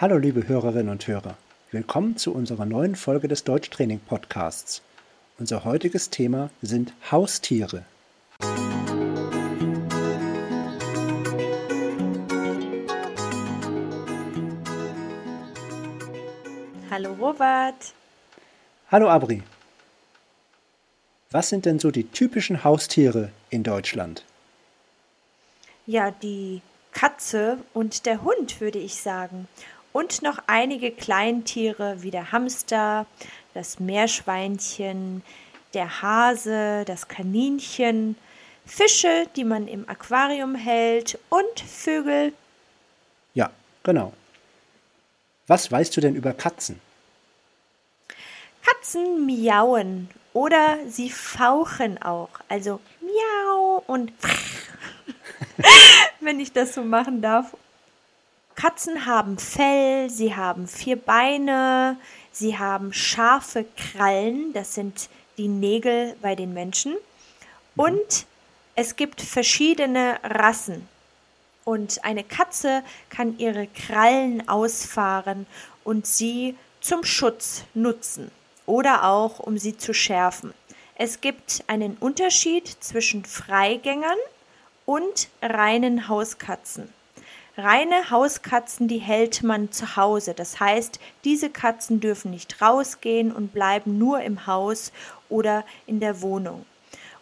Hallo liebe Hörerinnen und Hörer, willkommen zu unserer neuen Folge des Deutschtraining Podcasts. Unser heutiges Thema sind Haustiere. Hallo Robert. Hallo Abri. Was sind denn so die typischen Haustiere in Deutschland? Ja, die Katze und der Hund, würde ich sagen und noch einige Kleintiere wie der Hamster, das Meerschweinchen, der Hase, das Kaninchen, Fische, die man im Aquarium hält und Vögel. Ja, genau. Was weißt du denn über Katzen? Katzen miauen oder sie fauchen auch, also miau und wenn ich das so machen darf. Katzen haben Fell, sie haben vier Beine, sie haben scharfe Krallen, das sind die Nägel bei den Menschen. Und es gibt verschiedene Rassen. Und eine Katze kann ihre Krallen ausfahren und sie zum Schutz nutzen oder auch um sie zu schärfen. Es gibt einen Unterschied zwischen Freigängern und reinen Hauskatzen. Reine Hauskatzen, die hält man zu Hause. Das heißt, diese Katzen dürfen nicht rausgehen und bleiben nur im Haus oder in der Wohnung.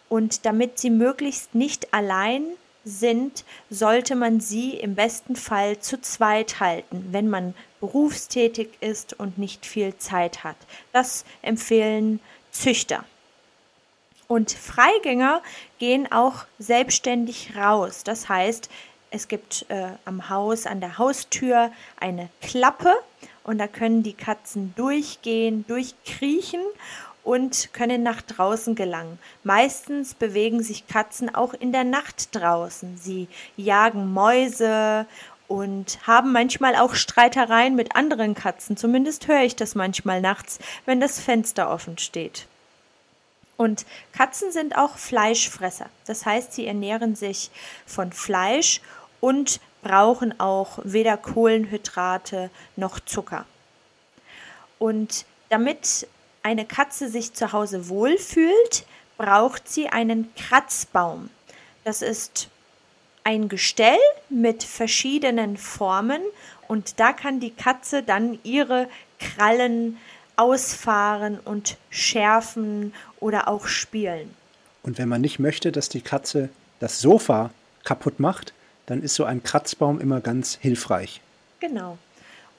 Und damit sie möglichst nicht allein sind, sollte man sie im besten Fall zu zweit halten, wenn man berufstätig ist und nicht viel Zeit hat. Das empfehlen Züchter. Und Freigänger gehen auch selbstständig raus. Das heißt, es gibt äh, am Haus, an der Haustür eine Klappe und da können die Katzen durchgehen, durchkriechen und können nach draußen gelangen. Meistens bewegen sich Katzen auch in der Nacht draußen. Sie jagen Mäuse und haben manchmal auch Streitereien mit anderen Katzen. Zumindest höre ich das manchmal nachts, wenn das Fenster offen steht. Und Katzen sind auch Fleischfresser. Das heißt, sie ernähren sich von Fleisch und brauchen auch weder Kohlenhydrate noch Zucker. Und damit eine Katze sich zu Hause wohlfühlt, braucht sie einen Kratzbaum. Das ist ein Gestell mit verschiedenen Formen und da kann die Katze dann ihre Krallen ausfahren und schärfen oder auch spielen. Und wenn man nicht möchte, dass die Katze das Sofa kaputt macht, dann ist so ein Kratzbaum immer ganz hilfreich. Genau.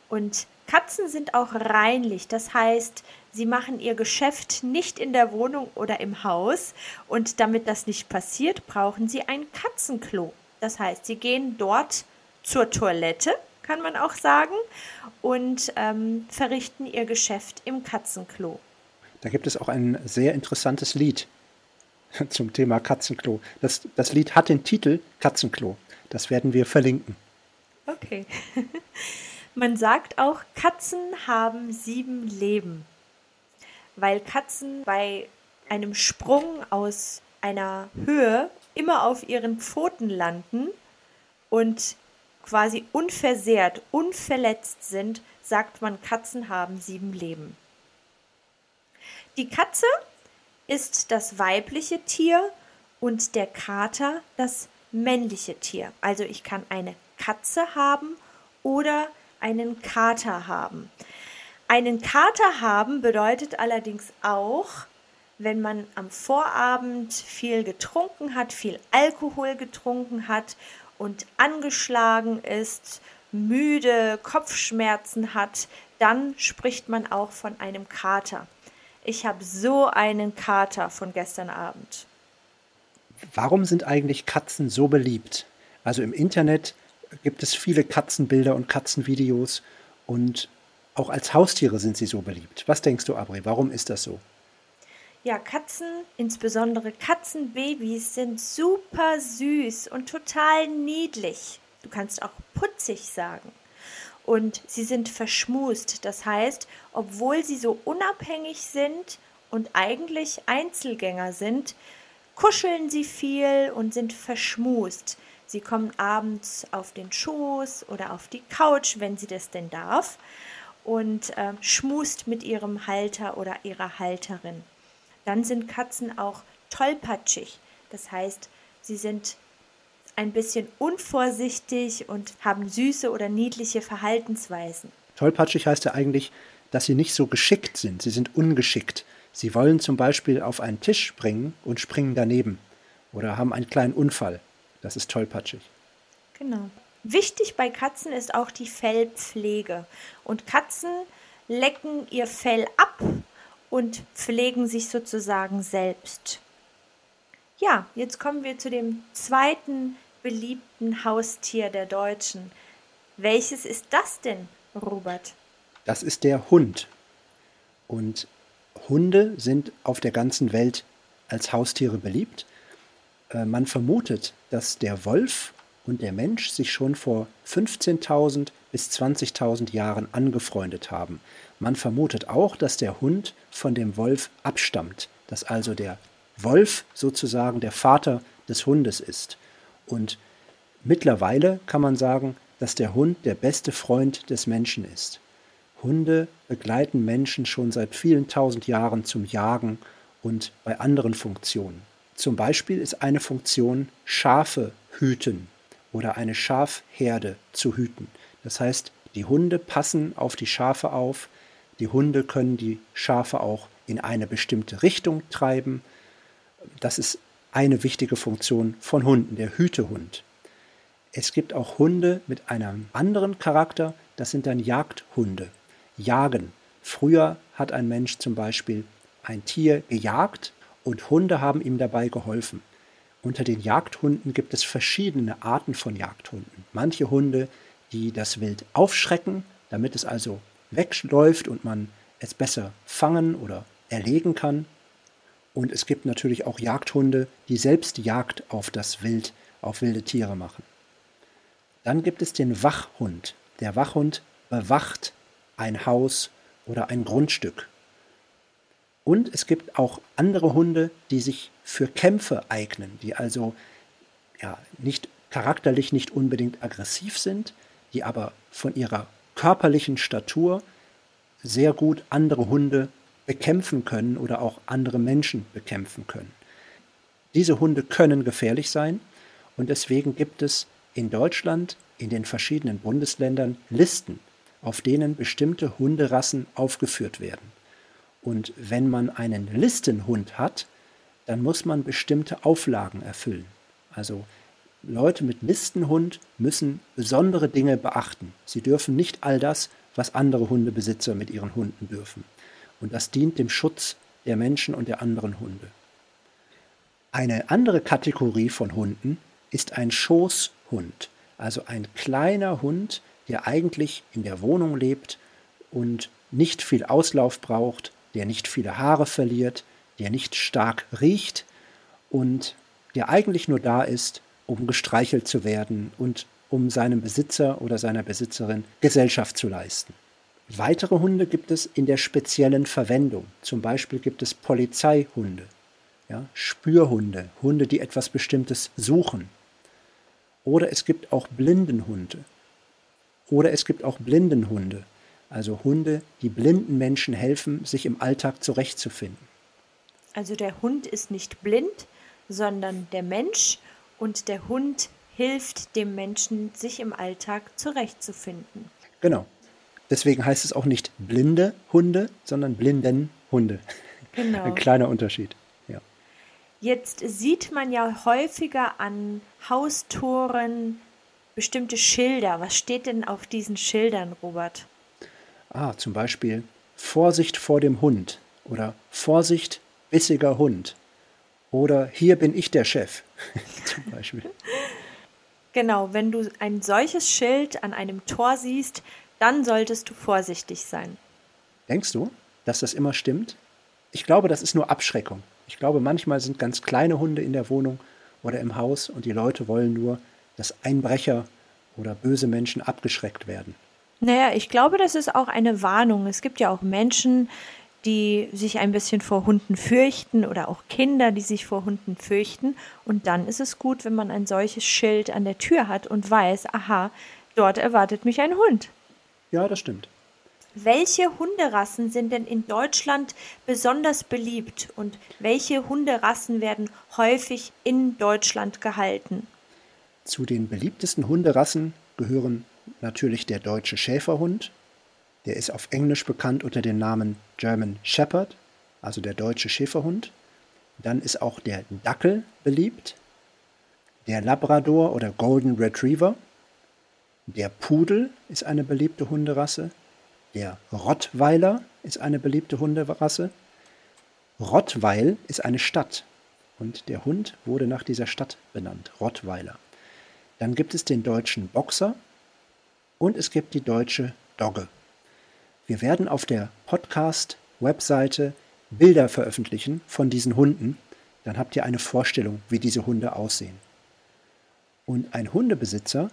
Und Katzen sind auch reinlich, das heißt, sie machen ihr Geschäft nicht in der Wohnung oder im Haus und damit das nicht passiert, brauchen sie ein Katzenklo. Das heißt, sie gehen dort zur Toilette, kann man auch sagen, und ähm, verrichten ihr Geschäft im Katzenklo. Da gibt es auch ein sehr interessantes Lied zum Thema Katzenklo. Das, das Lied hat den Titel Katzenklo. Das werden wir verlinken. Okay. Man sagt auch, Katzen haben sieben Leben, weil Katzen bei einem Sprung aus einer Höhe immer auf ihren Pfoten landen und quasi unversehrt, unverletzt sind, sagt man, Katzen haben sieben Leben. Die Katze ist das weibliche Tier und der Kater das männliche Tier. Also ich kann eine Katze haben oder einen Kater haben. Einen Kater haben bedeutet allerdings auch, wenn man am Vorabend viel getrunken hat, viel Alkohol getrunken hat und angeschlagen ist, müde, Kopfschmerzen hat, dann spricht man auch von einem Kater. Ich habe so einen Kater von gestern Abend. Warum sind eigentlich Katzen so beliebt? Also im Internet gibt es viele Katzenbilder und Katzenvideos und auch als Haustiere sind sie so beliebt. Was denkst du, Abri? Warum ist das so? Ja, Katzen, insbesondere Katzenbabys, sind super süß und total niedlich. Du kannst auch putzig sagen. Und sie sind verschmust. Das heißt, obwohl sie so unabhängig sind und eigentlich Einzelgänger sind, kuscheln sie viel und sind verschmust. Sie kommen abends auf den Schoß oder auf die Couch, wenn sie das denn darf, und äh, schmust mit ihrem Halter oder ihrer Halterin. Dann sind Katzen auch tollpatschig. Das heißt, sie sind ein bisschen unvorsichtig und haben süße oder niedliche Verhaltensweisen. Tollpatschig heißt ja eigentlich, dass sie nicht so geschickt sind. Sie sind ungeschickt. Sie wollen zum Beispiel auf einen Tisch springen und springen daneben oder haben einen kleinen Unfall. Das ist tollpatschig. Genau. Wichtig bei Katzen ist auch die Fellpflege. Und Katzen lecken ihr Fell ab und pflegen sich sozusagen selbst. Ja, jetzt kommen wir zu dem zweiten beliebten Haustier der Deutschen. Welches ist das denn, Robert? Das ist der Hund. Und Hunde sind auf der ganzen Welt als Haustiere beliebt. Äh, man vermutet, dass der Wolf und der Mensch sich schon vor 15.000 bis 20.000 Jahren angefreundet haben. Man vermutet auch, dass der Hund von dem Wolf abstammt, dass also der Wolf sozusagen der Vater des Hundes ist. Und mittlerweile kann man sagen, dass der Hund der beste Freund des Menschen ist. Hunde begleiten Menschen schon seit vielen tausend Jahren zum Jagen und bei anderen Funktionen. Zum Beispiel ist eine Funktion Schafe hüten oder eine Schafherde zu hüten. Das heißt, die Hunde passen auf die Schafe auf, die Hunde können die Schafe auch in eine bestimmte Richtung treiben. Das ist eine wichtige Funktion von Hunden, der Hütehund. Es gibt auch Hunde mit einem anderen Charakter, das sind dann Jagdhunde. Jagen. Früher hat ein Mensch zum Beispiel ein Tier gejagt und Hunde haben ihm dabei geholfen. Unter den Jagdhunden gibt es verschiedene Arten von Jagdhunden. Manche Hunde, die das Wild aufschrecken, damit es also wegläuft und man es besser fangen oder erlegen kann. Und es gibt natürlich auch Jagdhunde, die selbst Jagd auf das Wild, auf wilde Tiere machen. Dann gibt es den Wachhund. Der Wachhund bewacht ein Haus oder ein Grundstück. Und es gibt auch andere Hunde, die sich für Kämpfe eignen, die also ja, nicht charakterlich nicht unbedingt aggressiv sind, die aber von ihrer körperlichen Statur sehr gut andere Hunde bekämpfen können oder auch andere Menschen bekämpfen können. Diese Hunde können gefährlich sein und deswegen gibt es in Deutschland in den verschiedenen Bundesländern Listen, auf denen bestimmte Hunderassen aufgeführt werden. Und wenn man einen Listenhund hat, dann muss man bestimmte Auflagen erfüllen. Also Leute mit Listenhund müssen besondere Dinge beachten. Sie dürfen nicht all das, was andere Hundebesitzer mit ihren Hunden dürfen. Und das dient dem Schutz der Menschen und der anderen Hunde. Eine andere Kategorie von Hunden ist ein Schoßhund, also ein kleiner Hund, der eigentlich in der Wohnung lebt und nicht viel Auslauf braucht, der nicht viele Haare verliert, der nicht stark riecht und der eigentlich nur da ist, um gestreichelt zu werden und um seinem Besitzer oder seiner Besitzerin Gesellschaft zu leisten. Weitere Hunde gibt es in der speziellen Verwendung. Zum Beispiel gibt es Polizeihunde, ja, Spürhunde, Hunde, die etwas Bestimmtes suchen. Oder es gibt auch Blindenhunde. Oder es gibt auch Blindenhunde, also Hunde, die blinden Menschen helfen, sich im Alltag zurechtzufinden. Also der Hund ist nicht blind, sondern der Mensch und der Hund hilft dem Menschen, sich im Alltag zurechtzufinden. Genau. Deswegen heißt es auch nicht blinde Hunde, sondern blinden Hunde. Genau. Ein kleiner Unterschied. Ja. Jetzt sieht man ja häufiger an Haustoren bestimmte Schilder. Was steht denn auf diesen Schildern, Robert? Ah, zum Beispiel Vorsicht vor dem Hund oder Vorsicht, bissiger Hund oder hier bin ich der Chef zum Beispiel. Genau, wenn du ein solches Schild an einem Tor siehst, dann solltest du vorsichtig sein. Denkst du, dass das immer stimmt? Ich glaube, das ist nur Abschreckung. Ich glaube, manchmal sind ganz kleine Hunde in der Wohnung oder im Haus und die Leute wollen nur, dass Einbrecher oder böse Menschen abgeschreckt werden. Naja, ich glaube, das ist auch eine Warnung. Es gibt ja auch Menschen, die sich ein bisschen vor Hunden fürchten oder auch Kinder, die sich vor Hunden fürchten. Und dann ist es gut, wenn man ein solches Schild an der Tür hat und weiß, aha, dort erwartet mich ein Hund. Ja, das stimmt. Welche Hunderassen sind denn in Deutschland besonders beliebt und welche Hunderassen werden häufig in Deutschland gehalten? Zu den beliebtesten Hunderassen gehören natürlich der deutsche Schäferhund. Der ist auf Englisch bekannt unter dem Namen German Shepherd, also der deutsche Schäferhund. Dann ist auch der Dackel beliebt, der Labrador oder Golden Retriever. Der Pudel ist eine beliebte Hunderasse. Der Rottweiler ist eine beliebte Hunderasse. Rottweil ist eine Stadt und der Hund wurde nach dieser Stadt benannt, Rottweiler. Dann gibt es den deutschen Boxer und es gibt die deutsche Dogge. Wir werden auf der Podcast-Webseite Bilder veröffentlichen von diesen Hunden. Dann habt ihr eine Vorstellung, wie diese Hunde aussehen. Und ein Hundebesitzer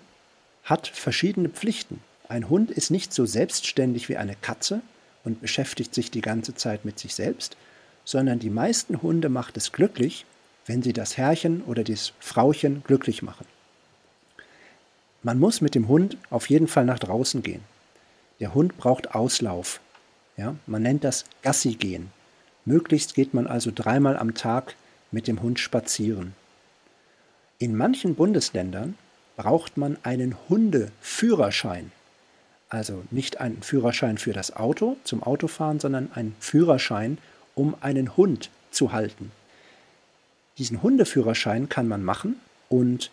hat verschiedene Pflichten. Ein Hund ist nicht so selbstständig wie eine Katze und beschäftigt sich die ganze Zeit mit sich selbst, sondern die meisten Hunde macht es glücklich, wenn sie das Herrchen oder das Frauchen glücklich machen. Man muss mit dem Hund auf jeden Fall nach draußen gehen. Der Hund braucht Auslauf. Ja, man nennt das Gassi gehen. Möglichst geht man also dreimal am Tag mit dem Hund spazieren. In manchen Bundesländern braucht man einen Hundeführerschein. Also nicht einen Führerschein für das Auto zum Autofahren, sondern einen Führerschein, um einen Hund zu halten. Diesen Hundeführerschein kann man machen und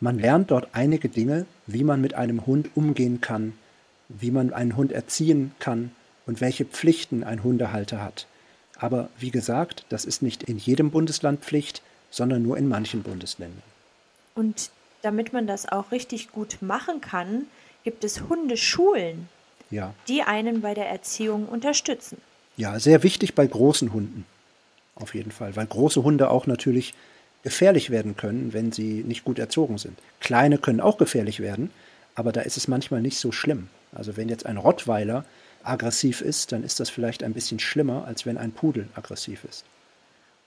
man lernt dort einige Dinge, wie man mit einem Hund umgehen kann, wie man einen Hund erziehen kann und welche Pflichten ein Hundehalter hat. Aber wie gesagt, das ist nicht in jedem Bundesland Pflicht, sondern nur in manchen Bundesländern. Und damit man das auch richtig gut machen kann, gibt es Hundeschulen, ja. die einen bei der Erziehung unterstützen. Ja, sehr wichtig bei großen Hunden. Auf jeden Fall, weil große Hunde auch natürlich gefährlich werden können, wenn sie nicht gut erzogen sind. Kleine können auch gefährlich werden, aber da ist es manchmal nicht so schlimm. Also wenn jetzt ein Rottweiler aggressiv ist, dann ist das vielleicht ein bisschen schlimmer, als wenn ein Pudel aggressiv ist.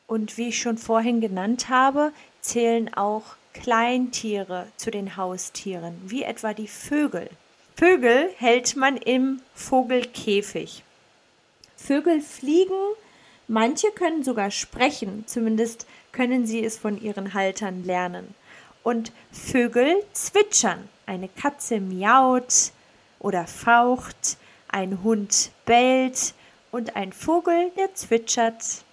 Und wie ich schon vorhin genannt habe, zählen auch Kleintiere zu den Haustieren, wie etwa die Vögel. Vögel hält man im Vogelkäfig. Vögel fliegen, manche können sogar sprechen, zumindest können sie es von ihren Haltern lernen. Und Vögel zwitschern. Eine Katze miaut oder faucht, ein Hund bellt und ein Vogel, der zwitschert.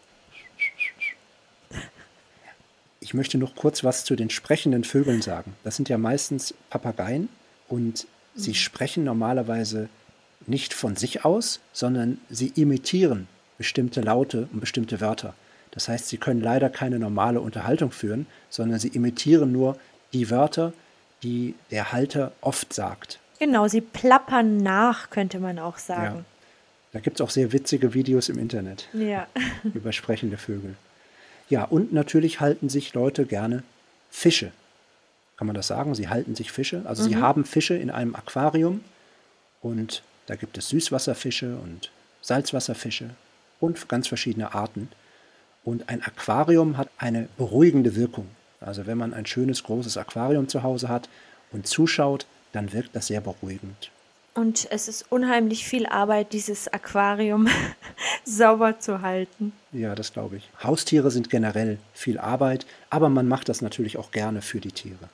Ich möchte noch kurz was zu den sprechenden Vögeln sagen. Das sind ja meistens Papageien und sie mhm. sprechen normalerweise nicht von sich aus, sondern sie imitieren bestimmte Laute und bestimmte Wörter. Das heißt, sie können leider keine normale Unterhaltung führen, sondern sie imitieren nur die Wörter, die der Halter oft sagt. Genau, sie plappern nach, könnte man auch sagen. Ja. Da gibt es auch sehr witzige Videos im Internet ja. über sprechende Vögel. Ja, und natürlich halten sich Leute gerne Fische. Kann man das sagen? Sie halten sich Fische. Also mhm. sie haben Fische in einem Aquarium und da gibt es Süßwasserfische und Salzwasserfische und ganz verschiedene Arten. Und ein Aquarium hat eine beruhigende Wirkung. Also wenn man ein schönes großes Aquarium zu Hause hat und zuschaut, dann wirkt das sehr beruhigend. Und es ist unheimlich viel Arbeit, dieses Aquarium sauber zu halten. Ja, das glaube ich. Haustiere sind generell viel Arbeit, aber man macht das natürlich auch gerne für die Tiere.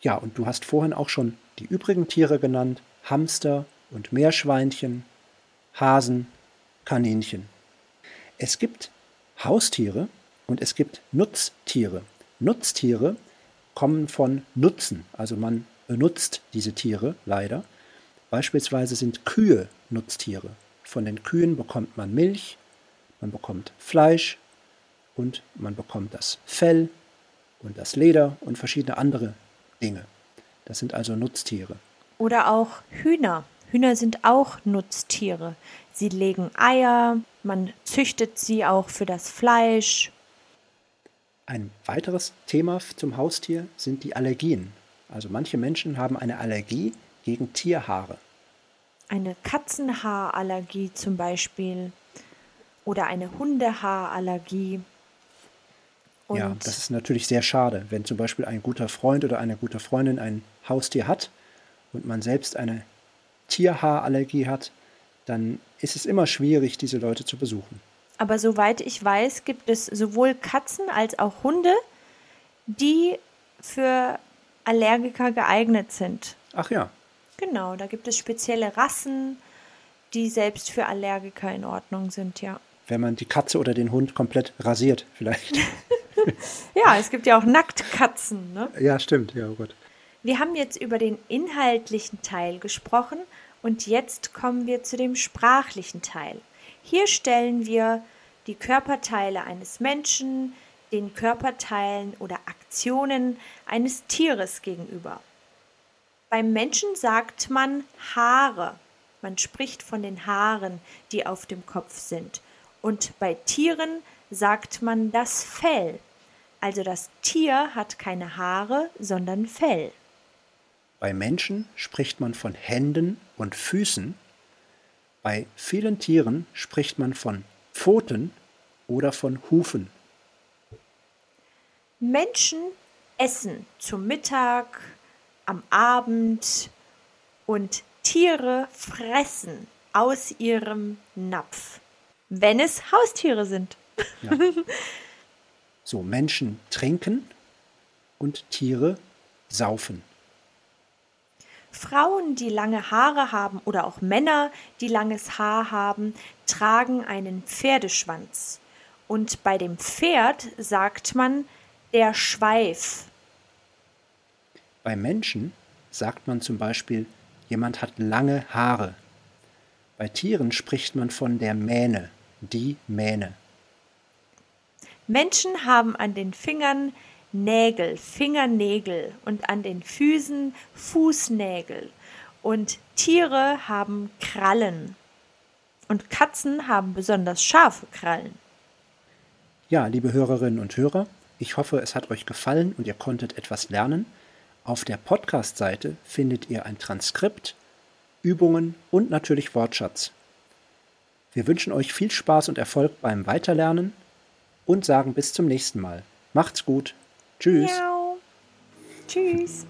Ja, und du hast vorhin auch schon die übrigen Tiere genannt: Hamster und Meerschweinchen, Hasen, Kaninchen. Es gibt Haustiere und es gibt Nutztiere. Nutztiere kommen von Nutzen, also man benutzt diese Tiere leider. Beispielsweise sind Kühe Nutztiere. Von den Kühen bekommt man Milch, man bekommt Fleisch und man bekommt das Fell und das Leder und verschiedene andere Dinge. Das sind also Nutztiere. Oder auch Hühner. Hühner sind auch Nutztiere. Sie legen Eier, man züchtet sie auch für das Fleisch. Ein weiteres Thema zum Haustier sind die Allergien. Also manche Menschen haben eine Allergie gegen Tierhaare. eine Katzenhaarallergie zum Beispiel oder eine Hundehaarallergie. Und ja, das ist natürlich sehr schade, wenn zum Beispiel ein guter Freund oder eine gute Freundin ein Haustier hat und man selbst eine Tierhaarallergie hat, dann ist es immer schwierig, diese Leute zu besuchen. Aber soweit ich weiß, gibt es sowohl Katzen als auch Hunde, die für Allergiker geeignet sind. Ach ja. Genau, da gibt es spezielle Rassen, die selbst für Allergiker in Ordnung sind, ja. Wenn man die Katze oder den Hund komplett rasiert, vielleicht. ja, es gibt ja auch Nacktkatzen, ne? Ja, stimmt, ja, oh Gott. Wir haben jetzt über den inhaltlichen Teil gesprochen und jetzt kommen wir zu dem sprachlichen Teil. Hier stellen wir die Körperteile eines Menschen den Körperteilen oder Aktionen eines Tieres gegenüber. Beim Menschen sagt man Haare. Man spricht von den Haaren, die auf dem Kopf sind. Und bei Tieren sagt man das Fell. Also das Tier hat keine Haare, sondern Fell. Bei Menschen spricht man von Händen und Füßen. Bei vielen Tieren spricht man von Pfoten oder von Hufen. Menschen essen zum Mittag, am Abend und Tiere fressen aus ihrem Napf, wenn es Haustiere sind. Ja. So, Menschen trinken und Tiere saufen. Frauen, die lange Haare haben oder auch Männer, die langes Haar haben, tragen einen Pferdeschwanz. Und bei dem Pferd sagt man der Schweif. Bei Menschen sagt man zum Beispiel, jemand hat lange Haare. Bei Tieren spricht man von der Mähne, die Mähne. Menschen haben an den Fingern Nägel, Fingernägel und an den Füßen Fußnägel. Und Tiere haben Krallen. Und Katzen haben besonders scharfe Krallen. Ja, liebe Hörerinnen und Hörer, ich hoffe, es hat euch gefallen und ihr konntet etwas lernen. Auf der Podcast-Seite findet ihr ein Transkript, Übungen und natürlich Wortschatz. Wir wünschen euch viel Spaß und Erfolg beim Weiterlernen und sagen bis zum nächsten Mal. Macht's gut. Tschüss. Miau. Tschüss.